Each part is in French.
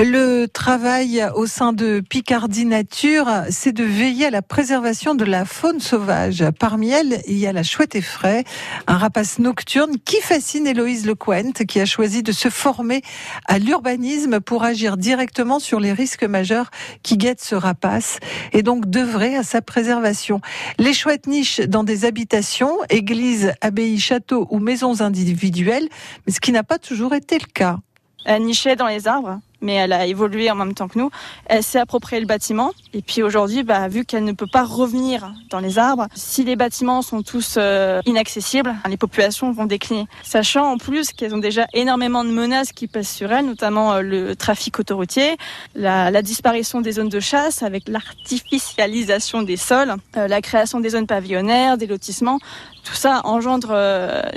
Le travail au sein de Picardie Nature, c'est de veiller à la préservation de la faune sauvage. Parmi elles, il y a la chouette effraie, un rapace nocturne qui fascine Héloïse Lecointe, qui a choisi de se former à l'urbanisme pour agir directement sur les risques majeurs qui guettent ce rapace et donc d'œuvrer à sa préservation. Les chouettes nichent dans des habitations, églises, abbayes, châteaux ou maisons individuelles, mais ce qui n'a pas toujours été le cas. Elle nichait dans les arbres mais elle a évolué en même temps que nous. Elle s'est approprié le bâtiment. Et puis aujourd'hui, bah, vu qu'elle ne peut pas revenir dans les arbres, si les bâtiments sont tous euh, inaccessibles, les populations vont décliner. Sachant en plus qu'elles ont déjà énormément de menaces qui pèsent sur elles, notamment euh, le trafic autoroutier, la, la, disparition des zones de chasse avec l'artificialisation des sols, euh, la création des zones pavillonnaires, des lotissements. Tout ça engendre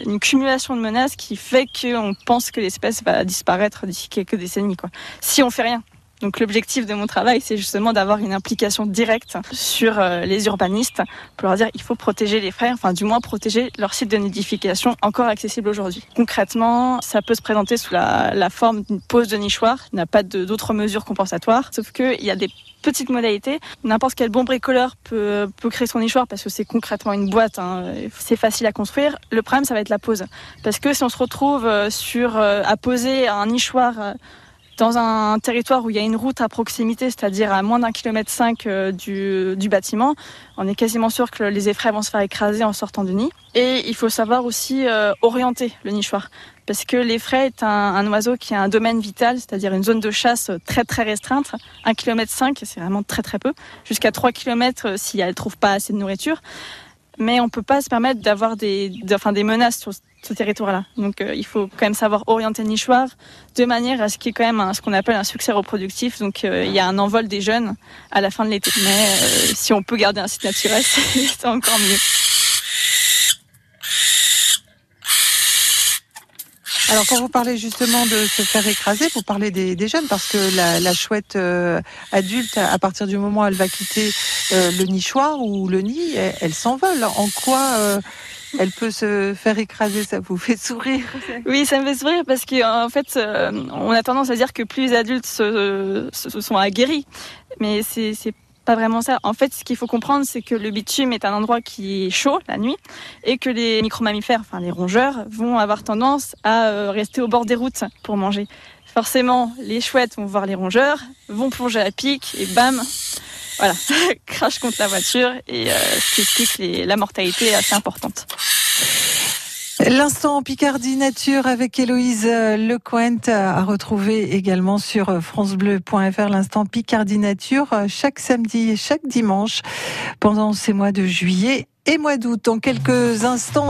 une cumulation de menaces qui fait qu'on pense que l'espèce va disparaître d'ici quelques décennies. Quoi si on fait rien. Donc l'objectif de mon travail, c'est justement d'avoir une implication directe sur euh, les urbanistes pour leur dire il faut protéger les frères, enfin du moins protéger leur site de nidification encore accessible aujourd'hui. Concrètement, ça peut se présenter sous la, forme d'une pose de nichoir, il n'y pas d'autres mesures compensatoires, sauf qu'il y a des petites modalités. N'importe quel bon bricoleur peut, créer son nichoir parce que c'est concrètement une boîte, hein. c'est facile à construire. Le problème, ça va être la pose. Parce que si on se retrouve euh, euh, à poser un nichoir dans un territoire où il y a une route à proximité, c'est-à-dire à moins d'un kilomètre cinq euh, du, bâtiment, on est quasiment sûr que les effraies vont se faire écraser en sortant du nid. Et il faut savoir aussi euh, orienter le nichoir, parce que l'effraie est un, oiseau qui a un domaine vital, c'est-à-dire une zone de chasse très très restreinte, un kilomètre cinq, c'est vraiment très très peu, jusqu'à 3 km euh, si elle ne trouve pas assez de nourriture mais on peut pas se permettre d'avoir des, enfin, des menaces sur ce territoire-là. Donc euh, il faut quand même savoir orienter le nichoir de manière à ce qu'il y ait quand même ce qu'on appelle un succès reproductif. Donc euh, il y a un envol des jeunes à la fin de l'été. Mais euh, si on peut garder un site naturel, c'est encore mieux. Alors quand vous parlez justement de se faire écraser, vous parlez des, jeunes parce que la, chouette euh, adulte, à partir du moment où elle va quitter euh, le nichoir ou le nid, elle, s'envole. En quoi euh, elle peut se faire écraser? Ça vous fait sourire? Oui, ça me fait sourire parce qu'en en fait, on a tendance à dire que plus les adultes se, se sont aguerris, mais c'est pas vraiment ça. En fait, ce qu'il faut comprendre, c'est que le bitume est un endroit qui est chaud la nuit et que les micro-mammifères, enfin les rongeurs, vont avoir tendance à euh, rester au bord des routes pour manger. Forcément, les chouettes vont voir les rongeurs, vont plonger à pic et bam, voilà, crash contre la voiture et euh, ce qui explique la mortalité assez importante. L'instant Picardie Nature avec Héloïse Lecointe à retrouver également sur francebleu.fr. L'instant Picardie Nature chaque samedi et chaque dimanche pendant ces mois de juillet et mois d'août. En quelques instants,